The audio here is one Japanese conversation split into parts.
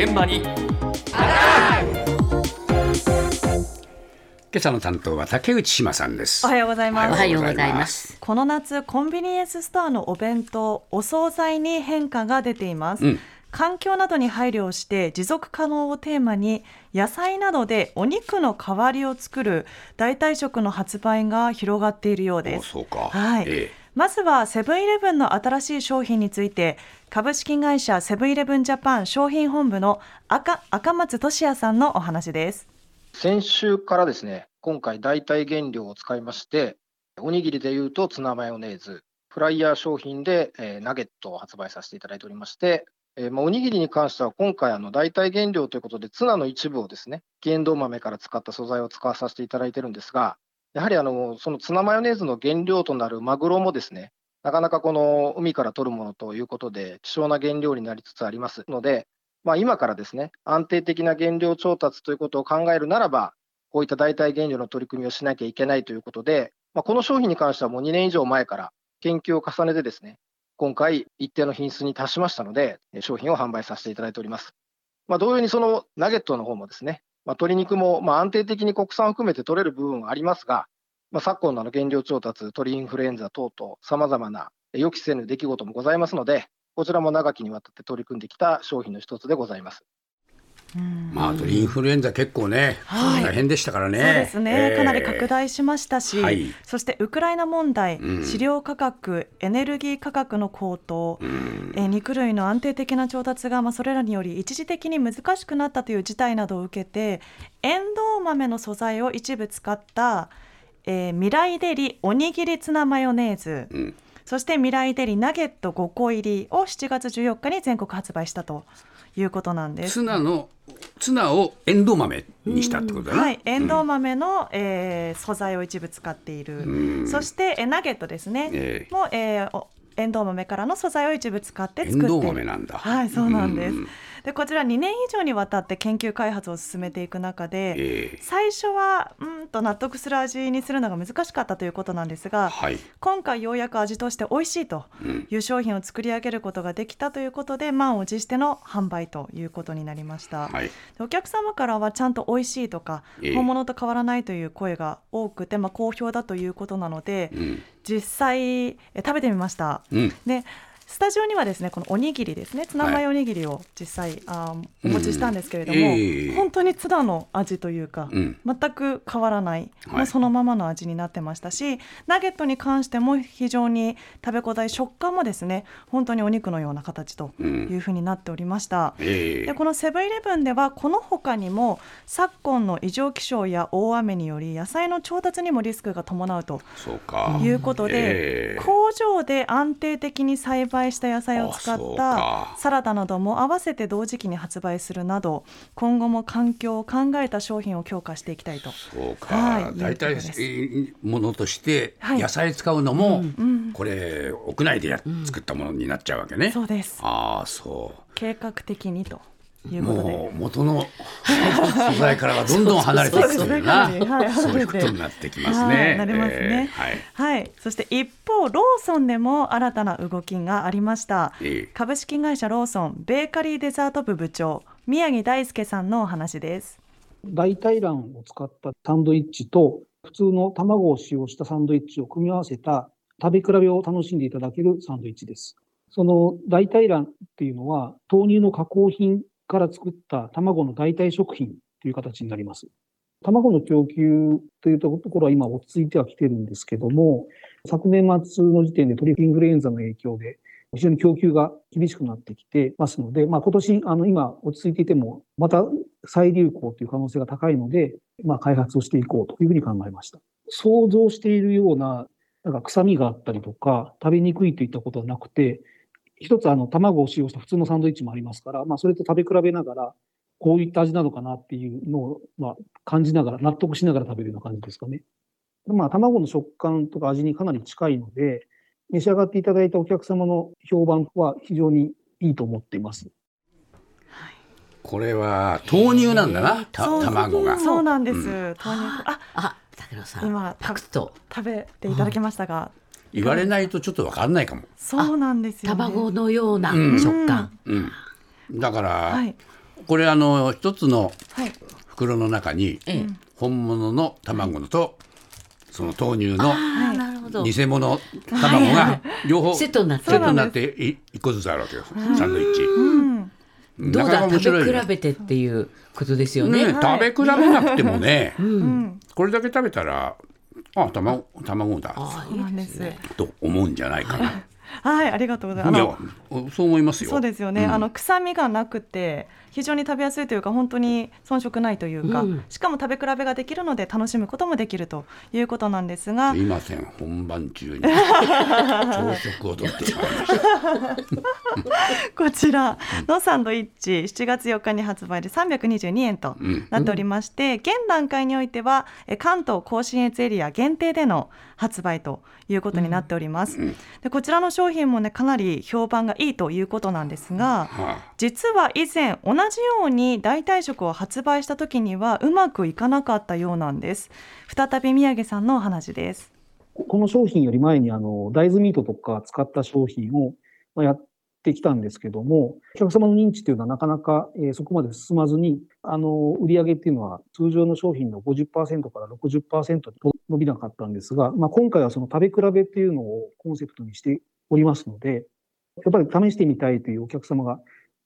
現場に。今朝の担当は竹内島さんです。おはようございます。おはようございます。この夏コンビニエンスストアのお弁当お惣菜に変化が出ています、うん。環境などに配慮をして持続可能をテーマに野菜などでお肉の代わりを作る代替食の発売が広がっているようです。おそうか。はい、えまずはセブンイレブンの新しい商品について株式会社セブンイレブンジャパン商品本部の赤赤松俊也さんのお話です。先週からですね、今回代替原料を使いまして、おにぎりでいうとツナマヨネーズ、フライヤー商品で、えーナゲットを発売させていただいておりまして、えーまあ、おにぎりに関しては今回あの代替原料ということでツナの一部をですね、原動豆から使った素材を使わさせていただいてるんですが、やはりあのそのツナマヨネーズの原料となるマグロもですね、なかなかこの海から取るものということで希少な原料になりつつありますので、まあ、今からですね、安定的な原料調達ということを考えるならば、こういった代替原料の取り組みをしなきゃいけないということで、まあ、この商品に関してはもう2年以上前から研究を重ねてですね、今回一定の品質に達しましたので、商品を販売させていただいております。まあ、同様にそのナゲットの方もですね、まあ、鶏肉もまあ安定的に国産を含めて取れる部分はありますが、まあ、昨今のの原料調達、鳥インフルエンザ等々、さまざまな予期せぬ出来事もございますので、こちらも長きにわたって取り組んできた商品の一つでございます。まあ鳥インフルエンザ結構ね、はい。大変でしたからね。そうですね、ええ。かなり拡大しましたし、はい。そしてウクライナ問題、うん。飼料価格、エネルギー価格の高騰、うん。えー肉類の安定的な調達が、まあ、それらにより一時的に難しくなったという事態などを受けて、エンドウ豆の素材を一部使った、えー未来デリおにぎりツナマヨネーズ、うんそして未来デリナゲット5個入りを7月14日に全国発売したということなんです。ツナのツナをエンドウ豆にしたってことだな、はい、エンドウ豆の、えー素材を一部使っている、うん。そしてえナゲットですね、ええ。もう、えーおエンドウ豆からの素材を一部使って作ってエンドウ豆なんだ。はいそうなんです、うんでこちら2年以上にわたって研究開発を進めていく中で、ええ。最初はうんと納得する味にするのが難しかったということなんですが、はい、今回ようやく味として美味しいとうん。いう商品を作り上げることができたということで満を持しての販売ということになりました。はい、でお客様からはちゃんと美味しいとか、ええ。本物と変わらないという声が多くて、まあ、好評だということなので、うん。実際え食べてみました。うん。でスタジオにはですねこのおにぎりですねツナマヨおにぎりを実際、あーお持ちしたんですけれども、うんええ。本当にツナの味というか、うん。全く変わらない、はい。もうそのままの味になってましたしナゲットに関しても非常に食べ応え食感もですね本当にお肉のような形というふうになっておりました。ええ。でこのセブンイレブンではこの他にも昨今の異常気象や大雨により野菜の調達にもリスクが伴うということで、ええ。工場で安定的に栽培した野菜を使ったか。サラダなども合わせて同時期に発売するなど今後も環境を考えた商品を強化していきたいと。そうか、はい大体ものとしてはい。野菜使うのも、んこれ屋内でや、作ったものになっちゃうわけね。そうです。ああそ計画的にというう。ことで。もう元の素材からはどんどん離れていくというな、そういそうことになってきますはね。い。なりますね。えーはい。はい、そして一方ローソンでも新たな動きがありました、ええ。株式会社ローソンベーカリーデザート部部長宮城大輔さんのお話です。代替卵を使ったサンドイッチと、普通の卵を使用したサンドイッチを組み合わせた食べ比べを楽しんでいただけるサンドイッチです。その代替卵っていうのは、豆乳の加工品から作った卵の代替食品という形になります。卵の供給というところは今落ち着いてはきてるんですけども、昨年末の時点で鳥インフルエンザの影響で、非常に供給が厳しくなってきてますので、まあ、今年、あの、今落ち着いていても、また再流行という可能性が高いので、まあ、開発をしていこうというふうに考えました。想像しているような、なんか臭みがあったりとか、食べにくいといったことはなくて、一つあの、卵を使用した普通のサンドイッチもありますから、まあ、それと食べ比べながら、こういった味なのかなっていうのを、まあ、感じながら、納得しながら食べるような感じですかね。まあ、卵の食感とか味にかなり近いので、召し上がっていただいたお客様の評判は非常にいいと思っています。これは豆乳なんだな、卵が。そうなんです、うん豆乳ああ、さん。今パクッと食べていただきましたが、言われないとちょっとわかんないかも。そうなんですよ、ね、卵のようなうん。食感。うん。だから、はい。これあの一つのはい。袋の中にええ。本物の卵のとその豆乳の。偽物卵が両方セットになってセットになってい一個ずつあるわけよ。サンドイッチ。うん。どうだ食べよ比べてっていうことですよね。ね食べ比べなくてもね。うん。これだけ食べたらあ卵卵だ。あそうなんです。と思うんじゃないかな。はいありがとうございます。いやそう思いますよ。そうですよね、うん。あの臭みがなくて非常に食べやすいというか本当に遜色ないというか、うん。しかも食べ比べができるので楽しむこともできるということなんですが。すいません。本番中に。朝食をとってしまいました。こちらのサンドイッチ7月4日に発売で322円とうん。なっておりまして、現段階においてはえ関東甲信越エリア限定での発売ということになっております、うん。でこちらの商品もねかなり評判がいいということなんですが、は実は以前同じように代替食を発売した時にはうまくいかなかったようなんです。再び宮城さんのお話です。この商品より前にあの大豆ミートとか使った商品をやってきたんですけども、お客様の認知というのはなかなか、えそこまで進まずに、あの売上っていうのは通常の商品の50%から60%と伸びなかったんですが、まあ、今回はその食べ比べっていうのをコンセプトにしておりますので、やっぱり試してみたいというお客様が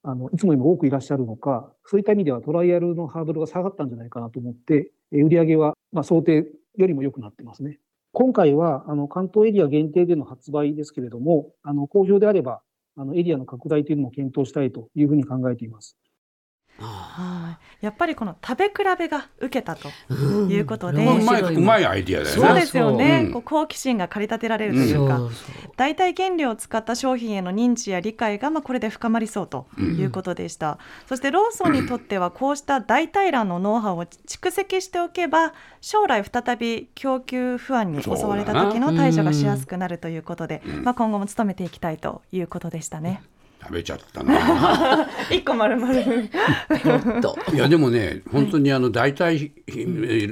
あのいつもよりも多くいらっしゃるのか、そういった意味ではトライアルのハードルが下がったんじゃないかなと思って、えー売上はまあ想定よりも良くなってますね。今回は、あの、関東エリア限定での発売ですけれども、あの、好評であれば、あの、エリアの拡大というのも検討したいというふうに考えています。あはい。やっぱりこの食べ比べが受けたとーいうことで。あうまいうまいアイディアだよね。そうですよね、うん。こう好奇心が駆り立てられるというか、そうそう代替原料を使った商品への認知や理解がまあこれで深まりそうということでした、そしてローソンにとってはこうした代替卵のノウハウを蓄積しておけば将来再び供給不安に襲われた時の対処がしやすくなるということで、まあ、今後も努めていきたいということでしたね。食べちゃったな。一個丸々。いやでもね本当にあの代替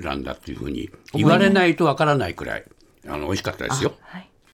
卵だっていうふうに言われないとわからないくらいあの美味しかったですよ。はい